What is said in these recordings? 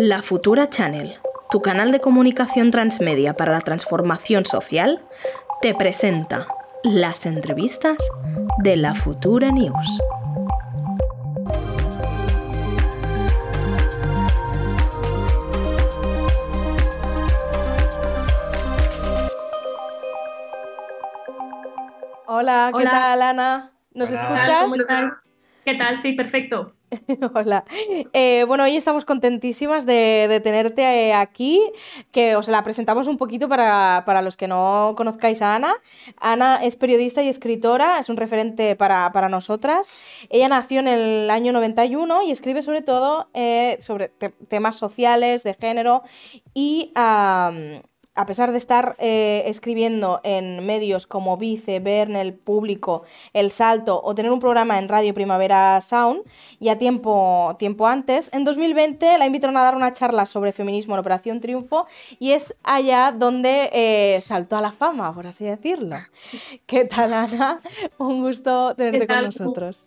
La Futura Channel, tu canal de comunicación transmedia para la transformación social, te presenta las entrevistas de la Futura News. Hola, ¿qué Hola. tal, Ana? ¿Nos ¿Qué tal? escuchas? ¿Cómo estás? ¿Qué tal? Sí, perfecto. Hola. Eh, bueno, hoy estamos contentísimas de, tenerte eh, aquí, que os la presentamos un poquito para, para los que no conozcáis a Ana. Ana es periodista y escritora, es un referente para, para nosotras. Ella nació en el año 91 y escribe sobre todo eh, sobre te- temas sociales, de género y... a pesar de estar eh, escribiendo en medios como Vice, Verne, El Público, El Salto o tener un programa en Radio Primavera Sound, ya tiempo, tiempo antes, en 2020 la invitaron a dar una charla sobre feminismo en Operación Triunfo y es allá donde eh, saltó a la fama, por así decirlo. ¿Qué tal, Ana? Un gusto tenerte ¿Qué con nosotros.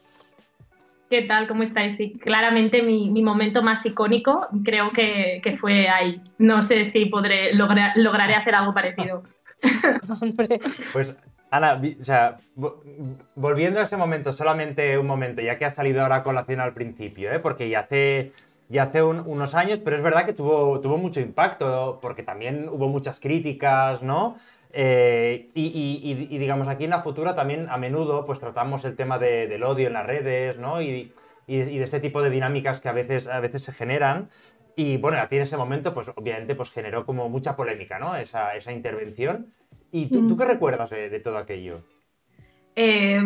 ¿Qué tal? ¿Cómo estáis? Sí, claramente mi, mi momento más icónico creo que, que fue ahí. No sé si podré lograr, lograré hacer algo parecido. Hombre, Pues, Ana, o sea, vo- volviendo a ese momento, solamente un momento, ya que has salido ahora a colación al principio, ¿eh? porque ya hace, ya hace un- unos años, pero es verdad que tuvo, tuvo mucho impacto, porque también hubo muchas críticas, ¿no? Eh, y, y- y- y, digamos, aquí en la futura también a menudo pues tratamos el tema de- del odio en las redes, ¿no? Y, de este tipo de dinámicas que a veces, a veces se generan. Y bueno, a ti en ese momento, pues obviamente, pues generó como mucha polémica, ¿no? Esa, esa intervención. ¿Y tú, tú qué recuerdas de, de todo aquello? Eh,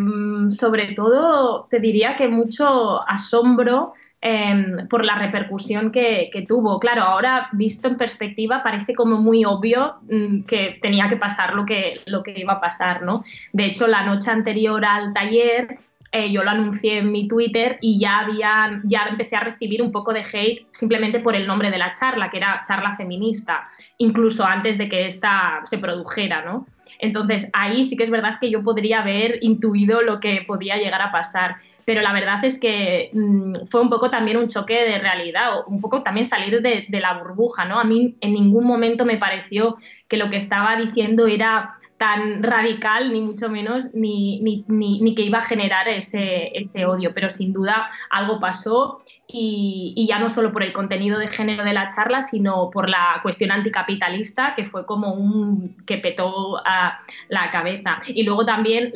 sobre todo, te diría que mucho asombro eh, por la repercusión que, que tuvo. Claro, ahora visto en perspectiva parece como muy obvio mm, que tenía que pasar lo que, lo que iba a pasar, ¿no? De hecho, la noche anterior al taller eh, yo lo anuncié en mi Twitter y ya había, ya empecé a recibir un poco de hate simplemente por el nombre de la charla, que era charla feminista, incluso antes de que esta se produjera, ¿no? Entonces ahí sí que es verdad que yo podría haber intuido lo que podía llegar a pasar. Pero la verdad es que mm, fue un poco también un choque de realidad, un poco también salir de, de la burbuja, ¿no? A mí en ningún momento me pareció que lo que estaba diciendo era tan radical, ni mucho menos, ni, ni, ni, ni que iba a generar ese, ese, odio, pero sin duda algo pasó y, ya no solo por el contenido de género de la charla, sino por la cuestión anticapitalista, que fue como un que petó a la cabeza. Y luego también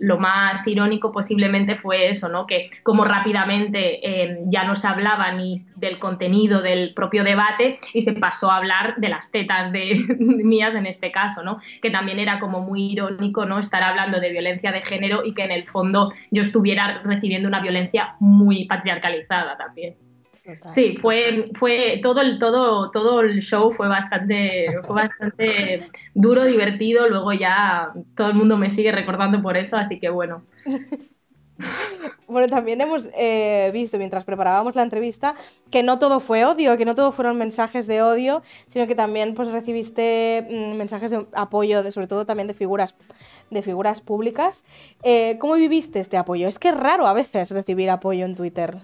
lo más irónico posiblemente fue eso, ¿no? que como rápidamente eh, ya no se hablaba ni del contenido del propio debate y se pasó a hablar de las tetas de, de mías en este caso, ¿no? Que también era como muy irónico, ¿no? Estar hablando de violencia de género y que en el fondo yo estuviera recibiendo una violencia muy patriarcalizada también. Total. Sí, fue, fue todo el todo, todo el show fue bastante, fue bastante duro, divertido. Luego ya todo el mundo me sigue recordando por eso, así que bueno. Bueno, también hemos eh, visto mientras preparábamos la entrevista que no todo fue odio, que no todo fueron mensajes de odio, sino que también pues recibiste mm, mensajes de apoyo, de, sobre todo también de figuras, de figuras públicas. Eh, ¿Cómo viviste este apoyo? Es que es raro a veces recibir apoyo en Twitter.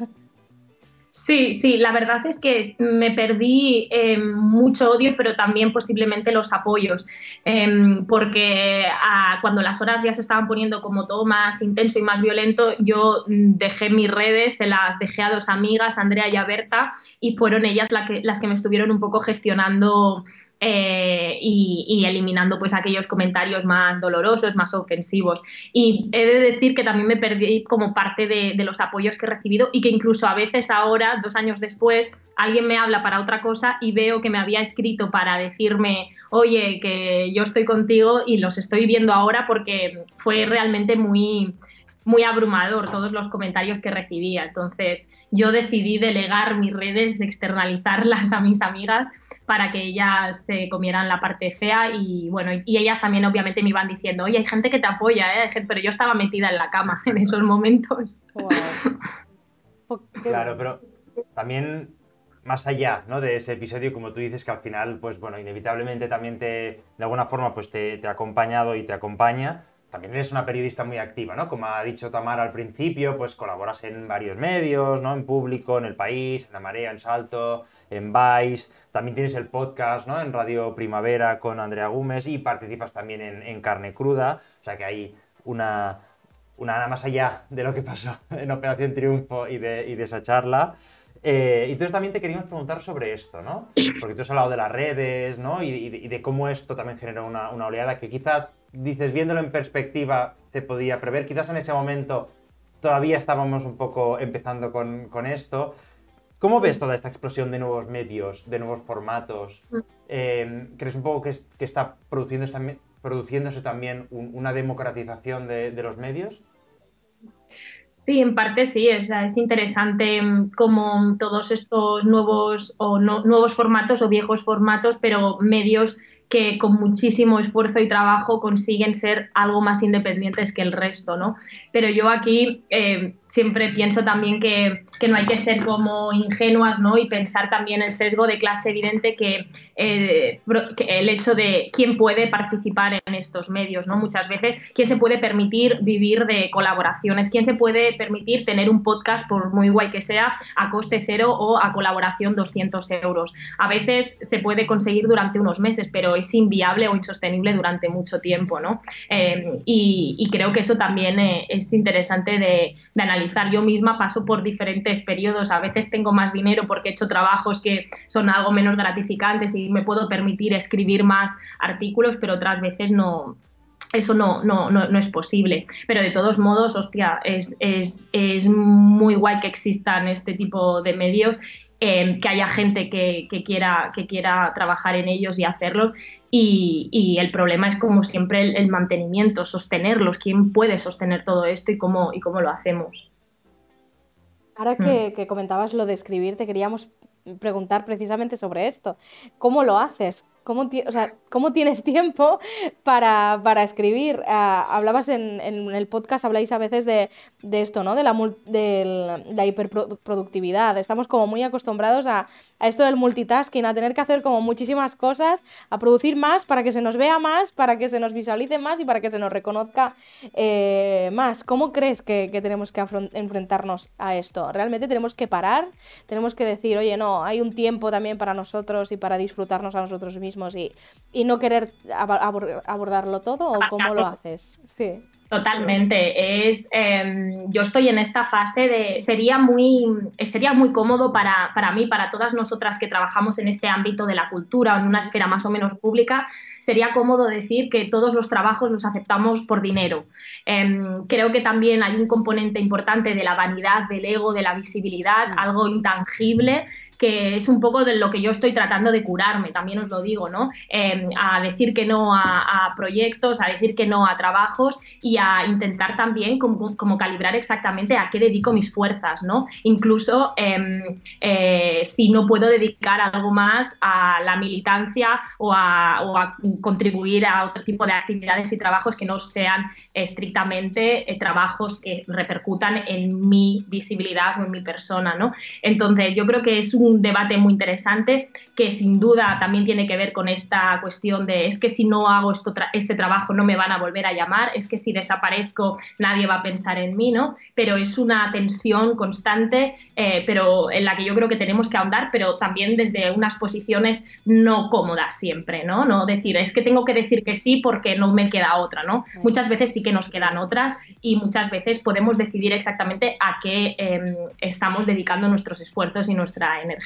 Sí, sí, la verdad es que me perdí eh, mucho odio, pero también posiblemente los apoyos, eh, porque a, cuando las horas ya se estaban poniendo como todo más intenso y más violento, yo dejé mis redes, se las dejé a dos amigas, Andrea y a Berta, y fueron ellas la que, las que me estuvieron un poco gestionando eh, y, eliminando pues aquellos comentarios más dolorosos, más ofensivos. Y he de decir que también me perdí como parte de, de, los apoyos que he recibido y que incluso a veces ahora, dos años después, alguien me habla para otra cosa y veo que me había escrito para decirme, oye, que yo estoy contigo y los estoy viendo ahora porque fue realmente muy muy abrumador todos los comentarios que recibía. Entonces yo decidí delegar mis redes, externalizarlas a mis amigas para que ellas se comieran la parte fea y bueno, y ellas también obviamente me iban diciendo, oye, hay gente que te apoya, ¿eh? pero yo estaba metida en la cama en esos momentos. Wow. Claro, pero también más allá ¿no? de ese episodio, como tú dices, que al final, pues bueno, inevitablemente también te, de alguna forma, pues te, te ha acompañado y te acompaña, también eres una periodista muy activa, ¿no? Como ha dicho Tamara al principio, pues colaboras en varios medios, ¿no? En Público, en El País, en La Marea, en Salto, en Vice. También tienes el podcast, ¿no? En Radio Primavera con Andrea Gómez y participas también en, Carne Cruda. O sea que hay una, nada más allá de lo que pasó en Operación Triunfo y de, esa charla. Eh, entonces también te queríamos preguntar sobre esto, ¿no? Porque tú has hablado de las redes, ¿no? Y, de cómo esto también genera una, oleada que quizás, dices, viéndolo en perspectiva, te podía prever. Quizás en ese momento todavía estábamos un poco empezando con, con esto. ¿Cómo ves toda esta explosión de nuevos medios, de nuevos formatos? Eh, ¿Crees un poco que, que está produciéndose, produciéndose también una democratización de, de los medios? Sí, en parte sí, es, es interesante mm, como todos estos nuevos o nuevos formatos o viejos formatos, pero medios que con muchísimo esfuerzo y trabajo consiguen ser algo más independientes que el resto, ¿no? Pero yo aquí eh, siempre pienso también que, no hay que ser como ingenuas, ¿no? Y pensar también el sesgo de clase evidente que, eh, que, el hecho de quién puede participar en estos medios, ¿no? Muchas veces, quién se puede permitir vivir de colaboraciones, quién se puede permitir tener un podcast, por muy guay que sea, a coste cero o a colaboración 200 euros. A veces se puede conseguir durante unos meses, pero es inviable o insostenible durante mucho tiempo, ¿no? Eh, y, creo que eso también eh, es interesante de, analizar. Yo misma paso por diferentes periodos, a veces tengo más dinero porque he hecho trabajos que son algo menos gratificantes y me puedo permitir escribir más artículos, pero otras veces no, eso no, no, no, es posible. Pero de todos modos, hostia, es, es, es, muy guay que existan este tipo de medios Em, que haya gente que, quiera, que quiera trabajar en ellos y hacerlos. Y, el problema es, como siempre, el, mantenimiento, sostenerlos. ¿Quién puede sostener todo esto y cómo, y cómo lo hacemos? Ahora que, hmm. que comentabas lo de escribir, te queríamos preguntar precisamente sobre esto. ¿Cómo lo haces? ¿Cómo, o sea, ¿Cómo, tienes tiempo para, para escribir? Ah, hablabas en, en, el podcast, habláis a veces de, de esto, ¿no? De la, de la hiperproductividad. Estamos como muy acostumbrados a, a, esto del multitasking, a tener que hacer como muchísimas cosas, a producir más para que se nos vea más, para que se nos visualice más y para que se nos reconozca eh, más. ¿Cómo crees que, que tenemos que enfrentarnos a esto? ¿Realmente tenemos que parar? ¿Tenemos que decir, oye, no, hay un tiempo también para nosotros y para disfrutarnos a nosotros mismos? Y, no querer abordarlo todo o cómo lo haces? Sí. Totalmente. Es, em, yo estoy en esta fase de. Sería muy, sería muy cómodo para, para, mí, para todas nosotras que trabajamos en este ámbito de la cultura o en una esfera más o menos pública, sería cómodo decir que todos los trabajos los aceptamos por dinero. Em, creo que también hay un componente importante de la vanidad, del ego, de la visibilidad, mm. algo intangible que es un poco de lo que yo estoy tratando de curarme, también os lo digo, ¿no? Em, a decir que no a, proyectos, a decir que no a trabajos y a intentar también como, calibrar exactamente a qué dedico mis fuerzas, ¿no? Incluso em, eh, si no puedo dedicar algo más a la militancia o a, contribuir a otro tipo de actividades y trabajos que no sean estrictamente eh, trabajos que repercutan en mi visibilidad o en mi persona, ¿no? Entonces yo creo que es un un debate muy interesante que sin duda también tiene que ver con esta cuestión de es que si no hago esto este trabajo no me van a volver a llamar, es que si desaparezco nadie va a pensar en mí, ¿no? Pero es una tensión constante, eh, pero en la que yo creo que tenemos que ahondar, pero también desde unas posiciones no cómodas siempre, ¿no? No decir, es que tengo que decir que sí porque no me queda otra, ¿no? Muchas veces sí que nos quedan otras y muchas veces podemos decidir exactamente a qué em, estamos dedicando nuestros esfuerzos y nuestra energía.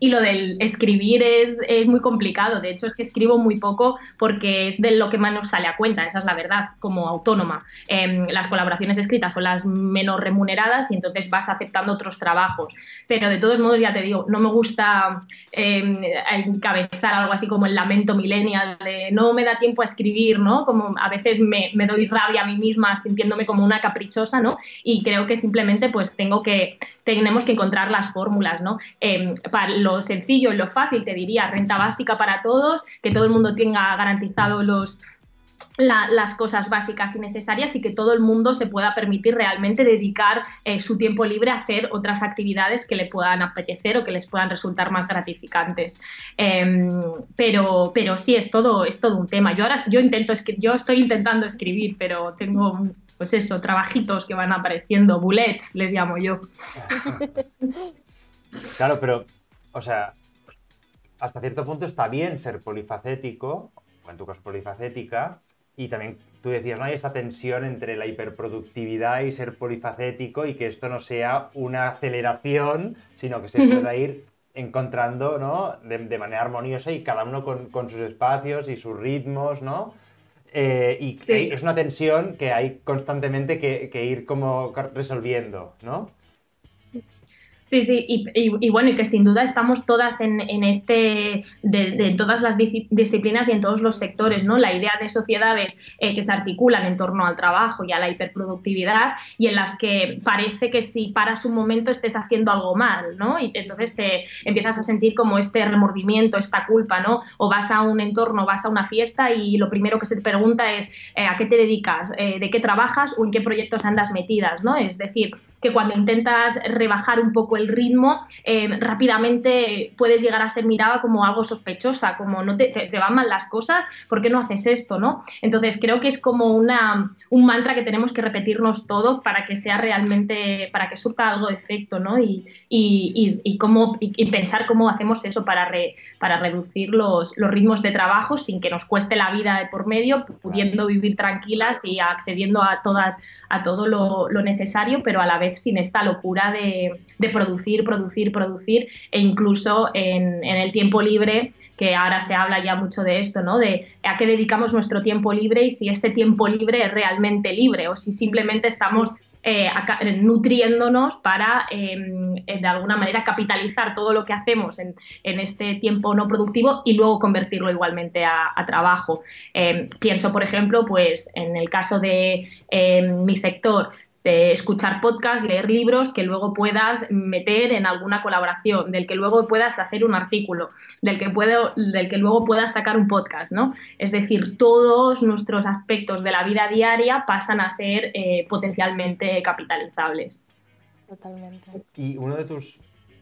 Y lo del escribir es, muy complicado, de hecho es que escribo muy poco porque es de lo que más nos sale a cuenta, esa es la verdad, como autónoma. Em, las colaboraciones escritas son las menos remuneradas y entonces vas aceptando otros trabajos. Pero de todos modos, ya te digo, no me gusta em, encabezar algo así como el lamento millennial de no me da tiempo a escribir, ¿no? Como a veces me, me doy rabia a mí misma sintiéndome como una caprichosa, ¿no? Y creo que simplemente pues tengo que, tenemos que encontrar las fórmulas, ¿no? Em, para lo sencillo y lo fácil, te diría, renta básica para todos, que todo el mundo tenga garantizado los las cosas básicas y necesarias y que todo el mundo se pueda permitir realmente dedicar eh, su tiempo libre a hacer otras actividades que le puedan apetecer o que les puedan resultar más gratificantes. Em, pero, pero sí, es todo, es todo un tema. Yo ahora yo intento yo estoy intentando escribir, pero tengo pues eso, trabajitos que van apareciendo, bullets les llamo yo. claro, pero, o sea, hasta cierto punto está bien ser polifacético, o en tu caso polifacética, y también tú decías, ¿no? Hay esta tensión entre la hiperproductividad y ser polifacético y que esto no sea una aceleración, sino que se pueda ir encontrando, ¿no? De, manera armoniosa y cada uno con, sus espacios y sus ritmos, ¿no? Eh, y es una tensión que hay constantemente que, que ir como resolviendo, ¿no? Sí, sí, y, bueno, y que sin duda estamos todas en, este, de, todas las disciplinas y en todos los sectores, ¿no? La idea de sociedades eh, que se articulan en torno al trabajo y a la hiperproductividad y en las que parece que si paras un momento estés haciendo algo mal, ¿no? Y entonces te empiezas a sentir como este remordimiento, esta culpa, ¿no? O vas a un entorno, vas a una fiesta y lo primero que se te pregunta es eh, ¿a qué te dedicas? Eh, ¿De qué trabajas? ¿O en qué proyectos andas metidas, ¿no? Es decir, que cuando intentas rebajar un poco el ritmo, eh, rápidamente puedes llegar a ser mirada como algo sospechosa, como no te, van mal las cosas, ¿por qué no haces esto? ¿no? Entonces creo que es como una, un mantra que tenemos que repetirnos todo para que sea realmente, para que surta algo de efecto, ¿no? Y, y, y, cómo, y pensar cómo hacemos eso para, para reducir los, los ritmos de trabajo sin que nos cueste la vida de por medio, pudiendo vivir tranquilas y accediendo a, todas, a todo lo, lo necesario, pero a la vez sin esta locura de, producir, producir, producir e incluso en, el tiempo libre que ahora se habla ya mucho de esto, ¿no? De a qué dedicamos nuestro tiempo libre y si este tiempo libre es realmente libre o si simplemente estamos eh, nutriéndonos para em, de alguna manera capitalizar todo lo que hacemos en, este tiempo no productivo y luego convertirlo igualmente a, trabajo. Em, pienso, por ejemplo, pues en el caso de em, mi sector, escuchar podcasts, leer libros que luego puedas meter en alguna colaboración, del que luego puedas hacer un artículo, del que, puedo, del que luego puedas sacar un podcast, ¿no? Es decir, todos nuestros aspectos de la vida diaria pasan a ser eh, potencialmente capitalizables. Totalmente. Y uno de tus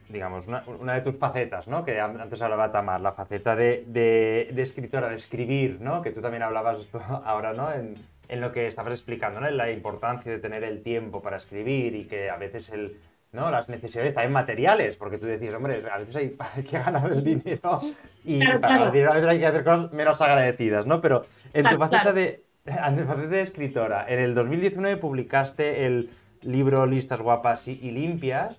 digamos, una, de tus facetas, ¿no? Que antes hablaba Tamar, la faceta de, de, escritora, de escribir, ¿no? Que tú también hablabas esto ahora, ¿no? En, en lo que estabas explicando, ¿no? la importancia de tener el tiempo para escribir y que a veces el, ¿no? las necesidades también materiales, porque tú decías, hombre, a veces hay, que ganar el dinero y para a veces hay que hacer cosas menos agradecidas, ¿no? Pero en tu faceta de, de escritora, en el 2019 publicaste el libro Listas guapas y, limpias.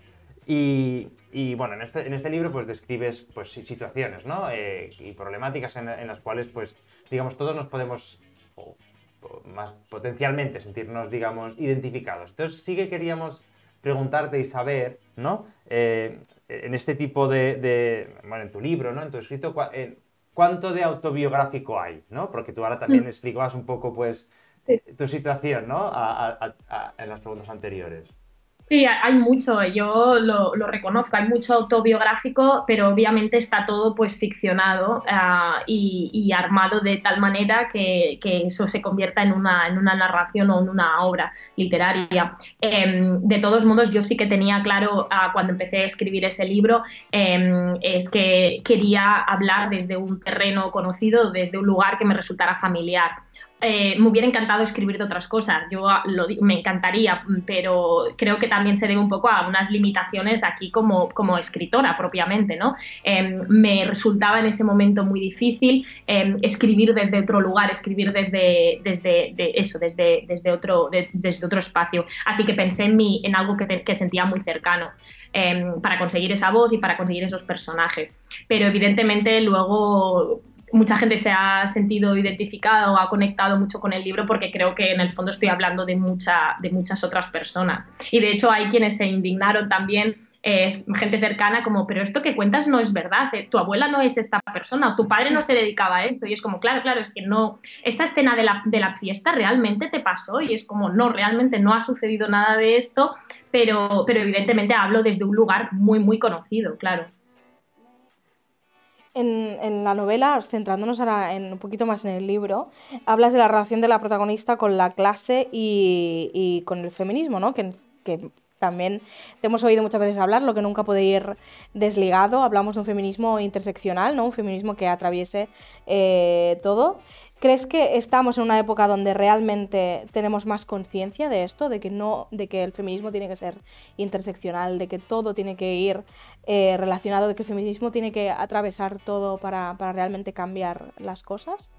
Y, y, bueno, en este, en este libro pues describes pues, situaciones ¿no? Eh, y problemáticas en, en, las cuales pues digamos todos nos podemos más potencialmente sentirnos, digamos, identificados. Entonces sí que queríamos preguntarte y saber, ¿no? Eh, en este tipo de, bueno, en tu libro, ¿no? En tu escrito, ¿cuánto de autobiográfico hay, ¿no? Porque tú ahora también mm. explicabas un poco, pues, tu situación, ¿no? en las preguntas anteriores. Sí, hay mucho, yo lo, reconozco, hay mucho autobiográfico, pero obviamente está todo pues ficcionado ah, y, armado de tal manera que, eso se convierta en una, narración o en una obra literaria. Em, de todos modos, yo sí que tenía claro ah, cuando empecé a escribir ese libro, em, es que quería hablar desde un terreno conocido, desde un lugar que me resultara familiar. Eh, me hubiera encantado escribir de otras cosas, yo me encantaría, pero creo que también se debe un poco a unas limitaciones aquí como, como escritora propiamente, ¿no? Em, me resultaba en ese momento muy difícil em, escribir desde otro lugar, escribir desde, desde eso, desde, desde, otro, desde otro espacio. Así que pensé en algo que, que sentía muy cercano. Em, para conseguir esa voz y para conseguir esos personajes. Pero evidentemente luego mucha gente se ha sentido identificado o ha conectado mucho con el libro porque creo que en el fondo estoy hablando de, mucha, de muchas otras personas. Y de hecho hay quienes se indignaron también, eh, gente cercana, como, pero esto que cuentas no es verdad, eh, tu abuela no es esta persona, tu padre no se dedicaba a esto. Y es como, claro, claro, es que no, esta escena de la, de la fiesta realmente te pasó y es como, no, realmente no ha sucedido nada de esto, pero, pero evidentemente hablo desde un lugar muy, muy conocido, claro. En, la novela, centrándonos ahora en, un poquito más en el libro, hablas de la relación de la protagonista con la clase y, con el feminismo, ¿no? Que, que también te hemos oído muchas veces hablar, lo que nunca puede ir desligado. Hablamos de un feminismo interseccional, ¿no? Un feminismo que atraviese eh, todo. ¿Crees que estamos en una época donde realmente tenemos más conciencia de esto, de que no, de que el feminismo tiene que ser interseccional, de que todo tiene que ir eh, relacionado, de que el feminismo tiene que atravesar todo para, para realmente cambiar las cosas?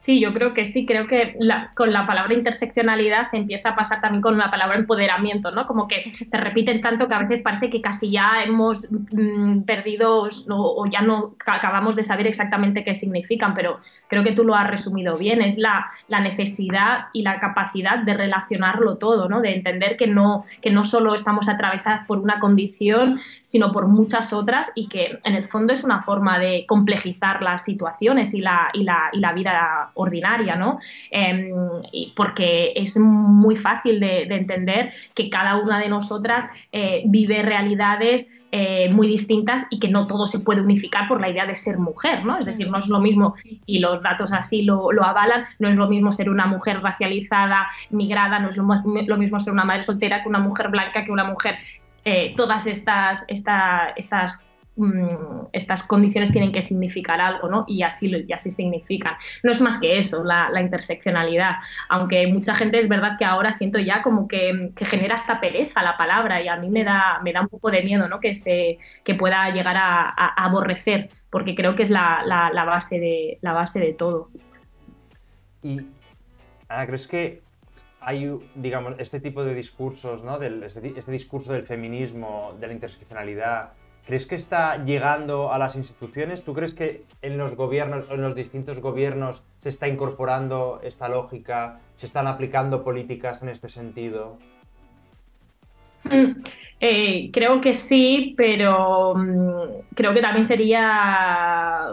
Sí, yo creo que sí, creo que con la palabra interseccionalidad empieza a pasar también con la palabra empoderamiento, ¿no? Como que se repiten tanto que a veces parece que casi ya hemos mm, perdido o, ya no acabamos de saber exactamente qué significan, pero creo que tú lo has resumido bien, es la, la necesidad y la capacidad de relacionarlo todo, ¿no? De entender que no, que no solo estamos atravesadas por una condición, sino por muchas otras y que en el fondo es una forma de complejizar las situaciones y la, y la, y la vida ordinaria, ¿no? Em, porque es muy fácil de, entender que cada una de nosotras eh, vive realidades eh, muy distintas y que no todo se puede unificar por la idea de ser mujer, ¿no? Es decir, no es lo mismo, y los datos así lo, avalan, no es lo mismo ser una mujer racializada, migrada, no es lo, mismo ser una madre soltera que una mujer blanca, que una mujer... Eh, todas estas, estas Mm, estas condiciones tienen que significar algo, ¿no? Y así, y así significan. No es más que eso, la, interseccionalidad, aunque mucha gente es verdad que ahora siento ya como que, genera esta pereza la palabra y a mí me da, me da un poco de miedo, ¿no? Que, se, que pueda llegar a, aborrecer, porque creo que es la, base, de, la base de todo. Y, Ana, ¿crees que hay, digamos, este tipo de discursos, ¿no? Del, este, este discurso del feminismo, de la interseccionalidad, ¿Crees que está llegando a las instituciones? ¿Tú crees que en los gobiernos, en los distintos gobiernos, se está incorporando esta lógica? ¿Se están aplicando políticas en este sentido? Mm, eh, creo que sí, pero mm, creo que también sería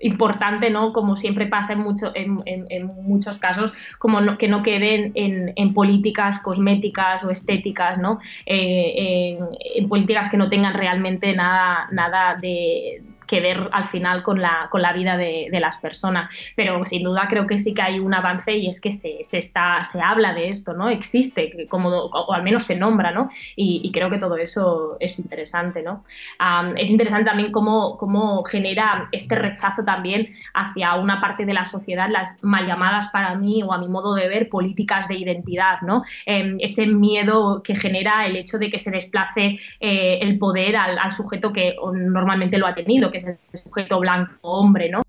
importante, ¿no? Como siempre pasa en, mucho, en, muchos casos, como que no queden en, políticas cosméticas o estéticas, ¿no? Eh, en, políticas que no tengan realmente nada, nada de, que ver al final con la, con la vida de, las personas. Pero sin duda creo que sí que hay un avance y es que se, está, se habla de esto, ¿no? Existe, como, o al menos se nombra, ¿no? Y, creo que todo eso es interesante, ¿no? es interesante también cómo, cómo genera este rechazo también hacia una parte de la sociedad, las mal llamadas para mí o a mi modo de ver políticas de identidad, ¿no? Em, ese miedo que genera el hecho de que se desplace eh, el poder al, al, sujeto que normalmente lo ha tenido, que es el sujeto blanco hombre, ¿no?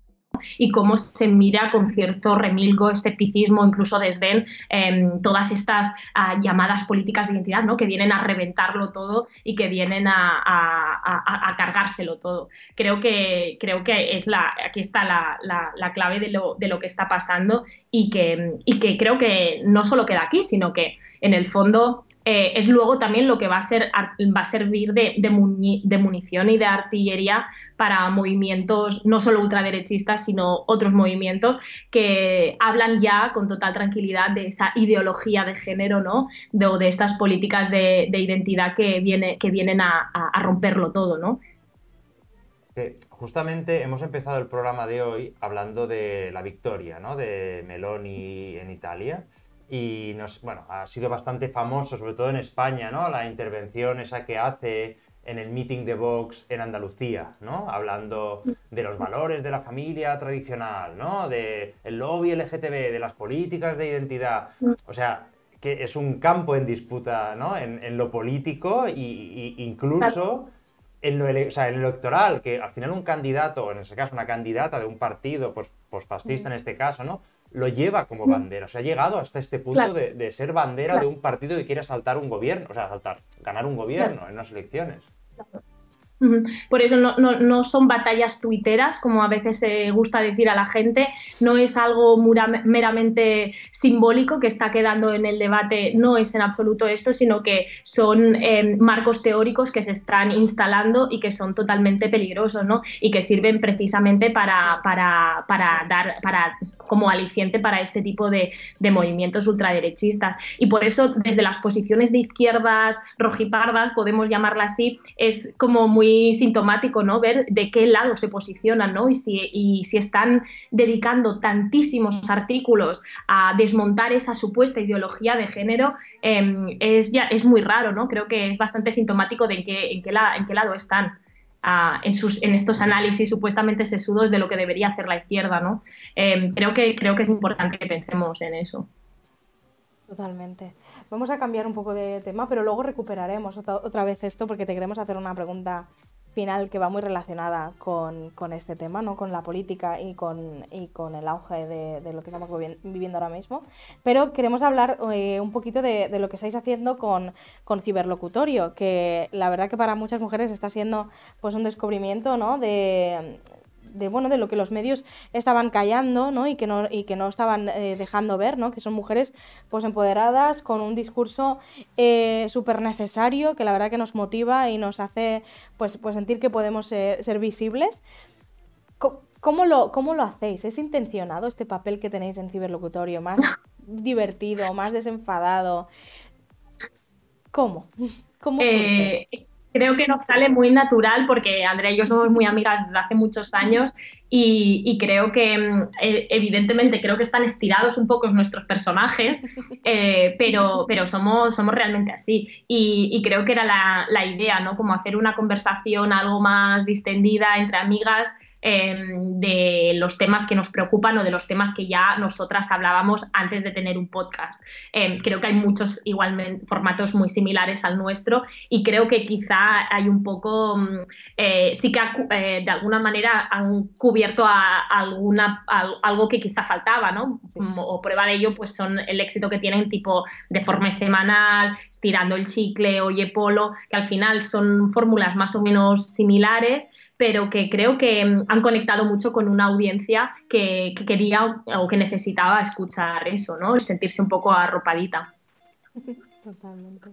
y cómo se mira con cierto remilgo, escepticismo, incluso desdén, em, todas estas ah, llamadas políticas de identidad, ¿no? que vienen a reventarlo todo y que vienen a, cargárselo todo. Creo que, creo que es la, aquí está la, clave de lo, de lo, que está pasando y que, y que creo que no solo queda aquí, sino que en el fondo eh, es luego también lo que va a, ser, va a servir de, munición y de artillería para movimientos no solo ultraderechistas, sino otros movimientos que hablan ya con total tranquilidad de esa ideología de género, ¿no? De, o de estas políticas de, identidad que, viene, que vienen a, romperlo todo, ¿no? justamente hemos empezado el programa de hoy hablando de la victoria, ¿no? De Meloni en Italia y nos, bueno, ha sido bastante famoso, sobre todo en España, ¿no? La intervención esa que hace en el meeting de Vox en Andalucía, ¿no? Hablando de los valores de la familia tradicional, ¿no? De el lobby LGTB, de las políticas de identidad. O sea, que es un campo en disputa, ¿no? En, lo político e incluso en lo, o sea, en lo electoral, que al final un candidato, o en ese caso una candidata de un partido, pues, pues fascista en este caso, ¿no? Lo lleva como mm. bandera. O sea, ha llegado hasta este punto de, ser bandera de un partido que quiere saltar un gobierno, o sea, saltar, ganar un gobierno en unas elecciones. Por eso no, son batallas tuiteras, como a veces se gusta decir a la gente, no es algo meramente simbólico que está quedando en el debate, no es en absoluto esto, sino que son em, marcos teóricos que se están instalando y que son totalmente peligrosos, ¿no? Y que sirven precisamente para, dar, para, como aliciente para este tipo de, de movimientos ultraderechistas. Y por eso, desde las posiciones de izquierdas rojipardas, podemos llamarla así, es como muy sintomático, ¿no? Ver de qué lado se posicionan, ¿no? Y si, si están dedicando tantísimos artículos a desmontar esa supuesta ideología de género, em, es, ya, es muy raro, ¿no? Creo que es bastante sintomático de en qué, en qué, lado están. Ah, en, sus, en, estos análisis supuestamente sesudos de lo que debería hacer la izquierda, ¿no? Em, creo, que, creo que es importante que pensemos en eso. Totalmente. Vamos a cambiar un poco de tema, pero luego recuperaremos otra, vez esto porque te queremos hacer una pregunta final que va muy relacionada con, este tema, ¿no? con la política y con, con el auge de, lo que estamos viviendo ahora mismo. Pero queremos hablar eh, un poquito de, lo que estáis haciendo con, con Ciberlocutorio, que la verdad que para muchas mujeres está siendo pues, un descubrimiento ¿no? de, de, bueno, de lo que los medios estaban callando ¿no? y, que no, y que no estaban eh, dejando ver, ¿no? que son mujeres pues, empoderadas, con un discurso eh, súper necesario, que la verdad que nos motiva y nos hace pues, pues sentir que podemos ser visibles. ¿Cómo, lo, ¿Cómo lo hacéis? ¿Es intencionado este papel que tenéis en ciberlocutorio? ¿Más divertido, más desenfadado? ¿Cómo? ¿Cómo surge? Eh, creo que nos sale muy natural porque Andrea y yo somos muy amigas desde hace muchos años y, creo que mm, e, evidentemente creo que están estirados un poco nuestros personajes, eh, pero, pero somos, somos realmente así. Y, creo que era la, la, idea, ¿no? Como hacer una conversación algo más distendida entre amigas Em, de los temas que nos preocupan o de los temas que ya nosotras hablábamos antes de tener un podcast. Em, creo que hay muchos igualmente formatos muy similares al nuestro y creo que quizá hay un poco, mm, eh, sí que eh, de alguna manera han cubierto a, alguna, algo que quizá faltaba, ¿no? O prueba de ello pues son el éxito que tienen tipo de forma semanal, estirando el chicle, oye polo, que al final son fórmulas más o menos similares pero que creo que mm, han conectado mucho con una audiencia que, quería o que necesitaba escuchar eso, ¿no? Sentirse un poco arropadita. Totalmente.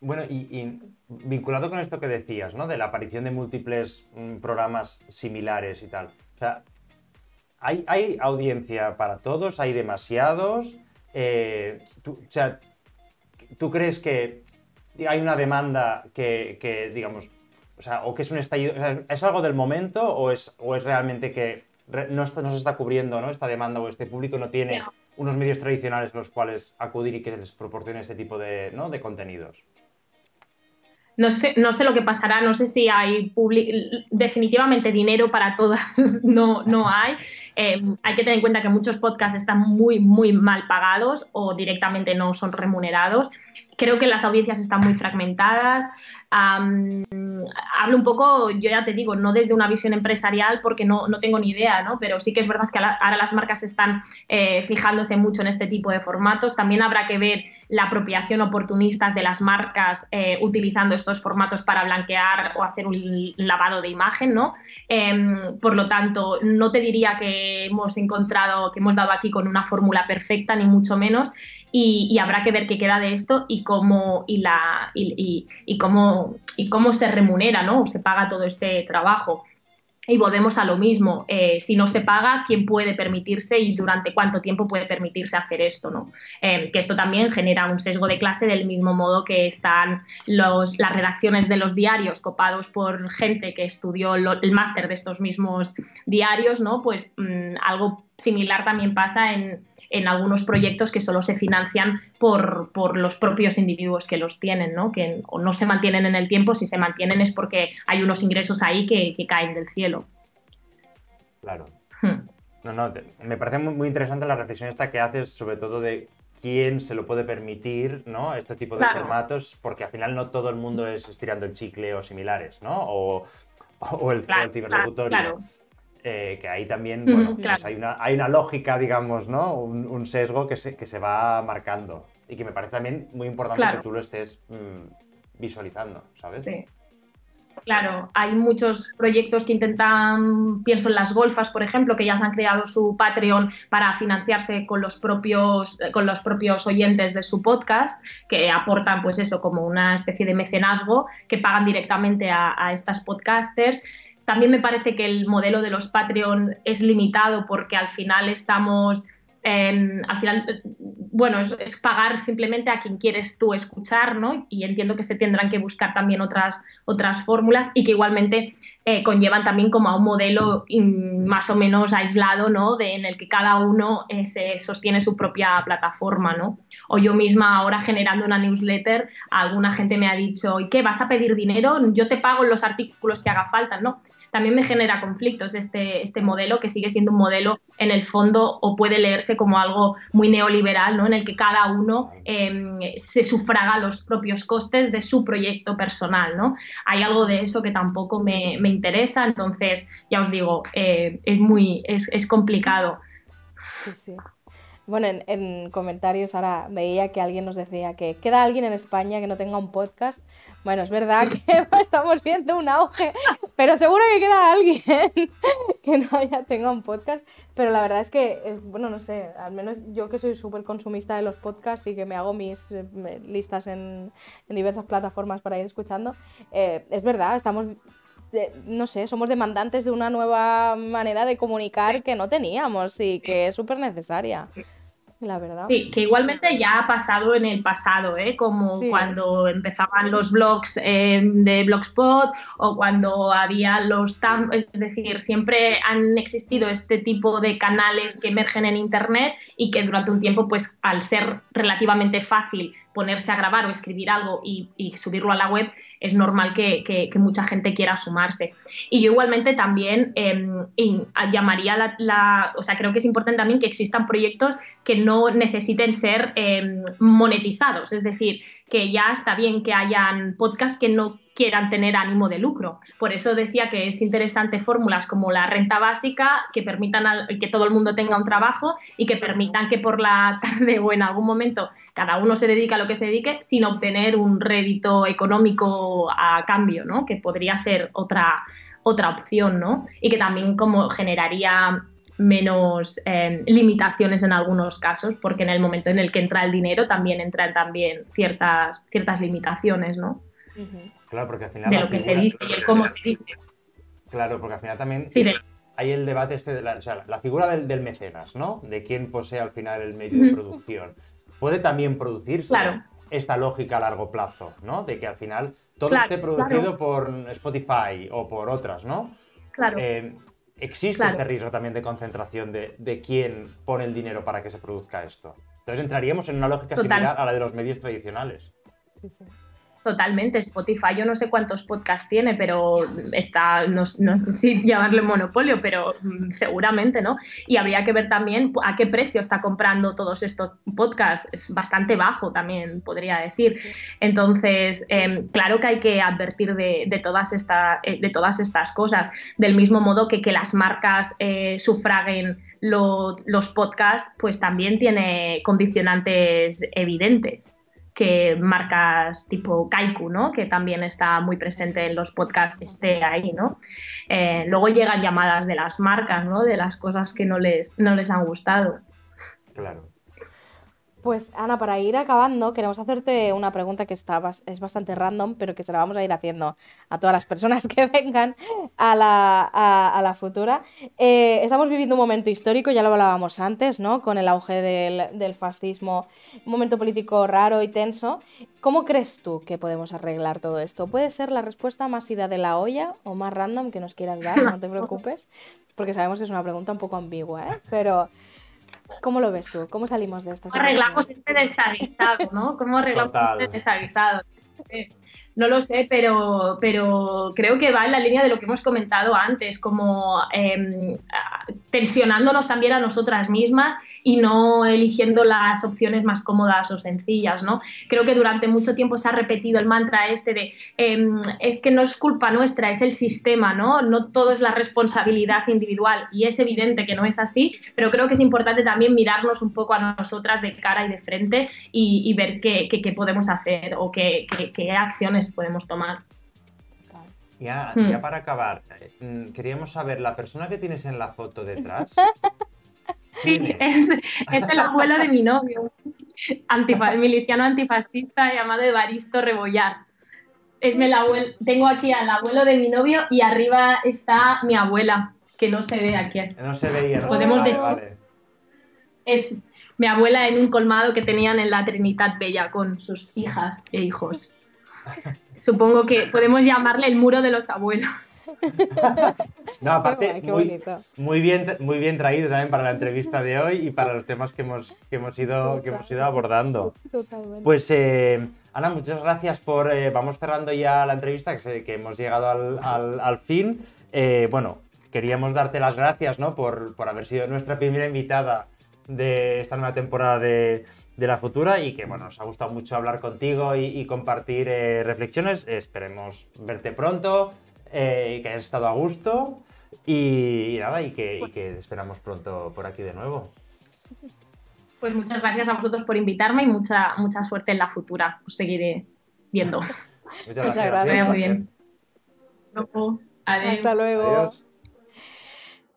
Bueno, y, vinculado con esto que decías, ¿no? De la aparición de múltiples mm, programas similares y tal. O sea, ¿hay, audiencia para todos? ¿Hay demasiados? Eh, o sea, ¿tú crees que hay una demanda que digamos, o sea, o que es un estallido, ¿es algo del momento o es, o es realmente que no, se está cubriendo ¿no? esta demanda o este público no tiene unos medios tradicionales a los cuales acudir y que les proporcione este tipo de, ¿no? de contenidos? No sé, no sé lo que pasará, no sé si hay definitivamente dinero para todas, no, no hay. Eh, hay que tener en cuenta que muchos podcasts están muy, muy mal pagados o directamente no son remunerados. Creo que las audiencias están muy fragmentadas hablo un poco, yo ya te digo, no desde una visión empresarial porque no, no tengo ni idea, ¿no? pero sí que es verdad que ahora las marcas están eh, fijándose mucho en este tipo de formatos. También habrá que ver la apropiación oportunistas de las marcas eh, utilizando estos formatos para blanquear o hacer un lavado de imagen, ¿no? Em, por lo tanto, no te diría que hemos encontrado, que hemos dado aquí con una fórmula perfecta, ni mucho menos, y, habrá que ver qué queda de esto y cómo, y la, y, cómo, y cómo se remunera, ¿no? O se paga todo este trabajo. Y volvemos a lo mismo, eh, si no se paga, ¿quién puede permitirse y durante cuánto tiempo puede permitirse hacer esto? ¿no? Eh, que esto también genera un sesgo de clase del mismo modo que están los, las redacciones de los diarios copados por gente que estudió el máster de estos mismos diarios, ¿no? pues mm, algo similar también pasa en, en algunos proyectos que solo se financian por, por, los propios individuos que los tienen, ¿no? que o no se mantienen en el tiempo, si se mantienen es porque hay unos ingresos ahí que, que caen del cielo. Claro. Hmm. No, no, me parece muy, interesante la reflexión esta que haces, sobre todo de quién se lo puede permitir, ¿no? Este tipo de formatos, porque al final no todo el mundo es estirando el chicle o similares, ¿no? O, o el, claro, Claro, eh, que ahí también bueno, pues hay, una, hay una lógica, digamos, ¿no? Un, sesgo que se, que se va marcando y que me parece también muy importante que tú lo estés mm, visualizando, ¿sabes? Sí. Claro, hay muchos proyectos que intentan, pienso en las golfas, por ejemplo, que ya se han creado su Patreon para financiarse con los propios, con los propios oyentes de su podcast, que aportan, pues eso, como una especie de mecenazgo, que pagan directamente a, a estas podcasters. También me parece que el modelo de los Patreon es limitado porque al final estamos al final, bueno, es, pagar simplemente a quien quieres tú escuchar, ¿no? Y entiendo que se tendrán que buscar también otras, otras fórmulas y que igualmente eh, conllevan también como a un modelo más o menos aislado, ¿no? De, en el que cada uno eh, se sostiene su propia plataforma, ¿no? O yo misma ahora generando una newsletter, alguna gente me ha dicho, ¿y qué? ¿Vas a pedir dinero? Yo te pago los artículos que haga falta, ¿no? También me genera conflictos este, este modelo, que sigue siendo un modelo en el fondo o puede leerse como algo muy neoliberal, ¿no? en el que cada uno em, se sufraga los propios costes de su proyecto personal. ¿no? Hay algo de eso que tampoco me, interesa, entonces ya os digo, eh, es, muy, es, es complicado. Sí, sí. Bueno, en, comentarios ahora veía que alguien nos decía que queda alguien en España que no tenga un podcast. Bueno, es verdad que estamos viendo un auge, pero seguro que queda alguien que no haya tenga un podcast. Pero la verdad es que, bueno, no sé, al menos yo que soy súper consumista de los podcasts y que me hago mis eh, listas en, diversas plataformas para ir escuchando, eh, es verdad, estamos no sé, somos demandantes de una nueva manera de comunicar que no teníamos y que es súper necesaria. La verdad. Sí, que igualmente ya ha pasado en el pasado, ¿eh? como cuando empezaban los blogs eh, de Blogspot o cuando había los tam es decir, siempre han existido este tipo de canales que emergen en Internet y que durante un tiempo, pues al ser relativamente fácil ponerse a grabar o escribir algo y, subirlo a la web, es normal que, mucha gente quiera sumarse. Y yo igualmente también em, llamaría la, o sea, creo que es importante también que existan proyectos que no necesiten ser em, monetizados, es decir, que ya está bien que hayan podcasts que no quieran tener ánimo de lucro. Por eso decía que es interesante fórmulas como la renta básica que permitan que todo el mundo tenga un trabajo y que permitan que por la tarde o en algún momento cada uno se dedique a lo que se dedique sin obtener un rédito económico a cambio, ¿no? Que podría ser otra, otra opción, ¿no? Y que también como generaría menos eh, limitaciones en algunos casos, porque en el momento en el que entra el dinero también entran también ciertas, ciertas limitaciones, ¿no? Claro, porque al final. De lo que se dice y el cómo se dice. Claro, porque al final también hay el debate este de la, o sea, la figura del, mecenas, ¿no? De quién posee al final el medio de producción. Puede también producirse esta lógica a largo plazo, ¿no? De que al final todo esté producido por Spotify o por otras, ¿no? Claro. Eh, existe este riesgo también de concentración de, de, quién pone el dinero para que se produzca esto. Entonces entraríamos en una lógica similar a la de los medios tradicionales. Sí, sí. Totalmente, Spotify yo no sé cuántos podcasts tiene, pero está, no, sé si llamarle monopolio, pero mm, seguramente, ¿no? Y habría que ver también a qué precio está comprando todos estos podcasts, es bastante bajo también, podría decir. Entonces, em, claro que hay que advertir de, todas, eh, de todas estas cosas, del mismo modo que que las marcas eh, sufraguen los podcasts, pues también tiene condicionantes evidentes que marcas tipo Kaiku, ¿no? que también está muy presente en los podcasts, esté ahí. ¿no? Eh, luego llegan llamadas de las marcas, ¿no? de las cosas que no les, no les han gustado. Claro. Pues Ana, para ir acabando, queremos hacerte una pregunta que está, es bastante random, pero que se la vamos a ir haciendo a todas las personas que vengan a la, futura. Eh, estamos viviendo un momento histórico, ya lo hablábamos antes, ¿no? Con el auge del, fascismo, un momento político raro y tenso. ¿Cómo crees tú que podemos arreglar todo esto? ¿Puede ser la respuesta más ida de la olla o más random que nos quieras dar? No te preocupes, porque sabemos que es una pregunta un poco ambigua, ¿eh? Pero... ¿Cómo lo ves tú? ¿Cómo salimos de esto? ¿Cómo arreglamos este desaguisado, no? ¿Cómo arreglamos este desaguisado? Eh, no lo sé, pero, pero creo que va en la línea de lo que hemos comentado antes, como em, tensionándonos también a nosotras mismas y no eligiendo las opciones más cómodas o sencillas, ¿no? Creo que durante mucho tiempo se ha repetido el mantra este de em, es que no es culpa nuestra, es el sistema, ¿no? No todo es la responsabilidad individual y es evidente que no es así, pero creo que es importante también mirarnos un poco a nosotras de cara y de frente y, ver qué, podemos hacer o qué acciones podemos tomar. Ya, hmm. ya para acabar, mm, queríamos saber, la persona que tienes en la foto detrás. es, el abuelo de mi novio, antifa, miliciano antifascista llamado Evaristo Rebollar. Es el abuelo, tengo aquí al abuelo de mi novio y arriba está mi abuela, que no se ve aquí. No se veía, Podemos vale, Es mi abuela en un colmado que tenían en la Trinidad Bella con sus hijas e hijos. Supongo que podemos llamarle el muro de los abuelos. No, aparte, muy, muy, bien, muy bien traído también para la entrevista de hoy y para los temas que hemos, que hemos, ido, que hemos ido abordando. Totalmente. Pues, eh, Ana, muchas gracias por... eh, vamos cerrando ya la entrevista, que, sé que hemos llegado al, al- al fin. Eh, bueno, queríamos darte las gracias ¿no? por, por haber sido nuestra primera invitada de esta nueva temporada de, de La Futura y que bueno, nos ha gustado mucho hablar contigo y, y compartir eh, reflexiones. Esperemos verte pronto, eh, que hayas estado a gusto y, y nada, y que, y que esperamos pronto por aquí de nuevo. Pues muchas gracias a vosotros por invitarme y mucha, mucha suerte en la futura. Os seguiré viendo. Muchas Muchas gracias. gracias. Muy bien. Luego, adiós. Hasta luego. Adiós.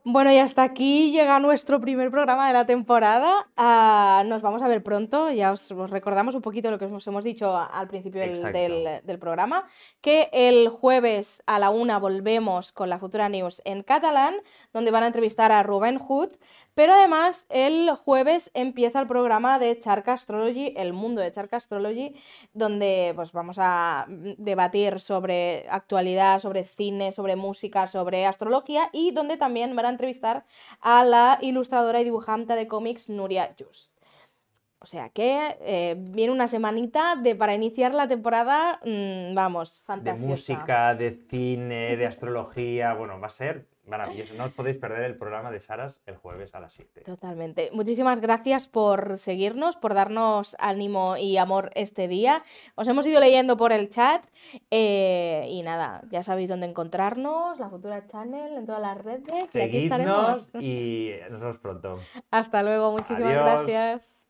Bueno, y hasta aquí llega nuestro primer programa de la temporada. Ah, nos vamos a ver pronto. Ya os, os recordamos un poquito lo que os hemos dicho al principio del, Exacto. del- del programa, que el jueves a la una volvemos con la Futura News en catalán, donde van a entrevistar a Rubén Hood, pero además el jueves empieza el programa de Charca Astrology, el mundo de Charca Astrology, donde pues vamos a mm, debatir sobre actualidad, sobre cine, sobre música, sobre astrología y donde también van a entrevistar a la ilustradora y dibujante de cómics Nuria Just. O sea que eh, viene una semanita de para iniciar la temporada, mm, vamos, De fantasiosa. música, de cine, de astrología, bueno, va a ser maravilloso. No os podéis perder el programa de Saras el jueves a las 7. Totalmente. Muchísimas gracias por seguirnos, por darnos ánimo y amor este día. Os hemos ido leyendo por el chat eh, y nada, ya sabéis dónde encontrarnos, la Futura Channel, en todas las redes y aquí Seguidnos estaremos. y nos vemos pronto. Hasta luego, muchísimas Adiós. gracias.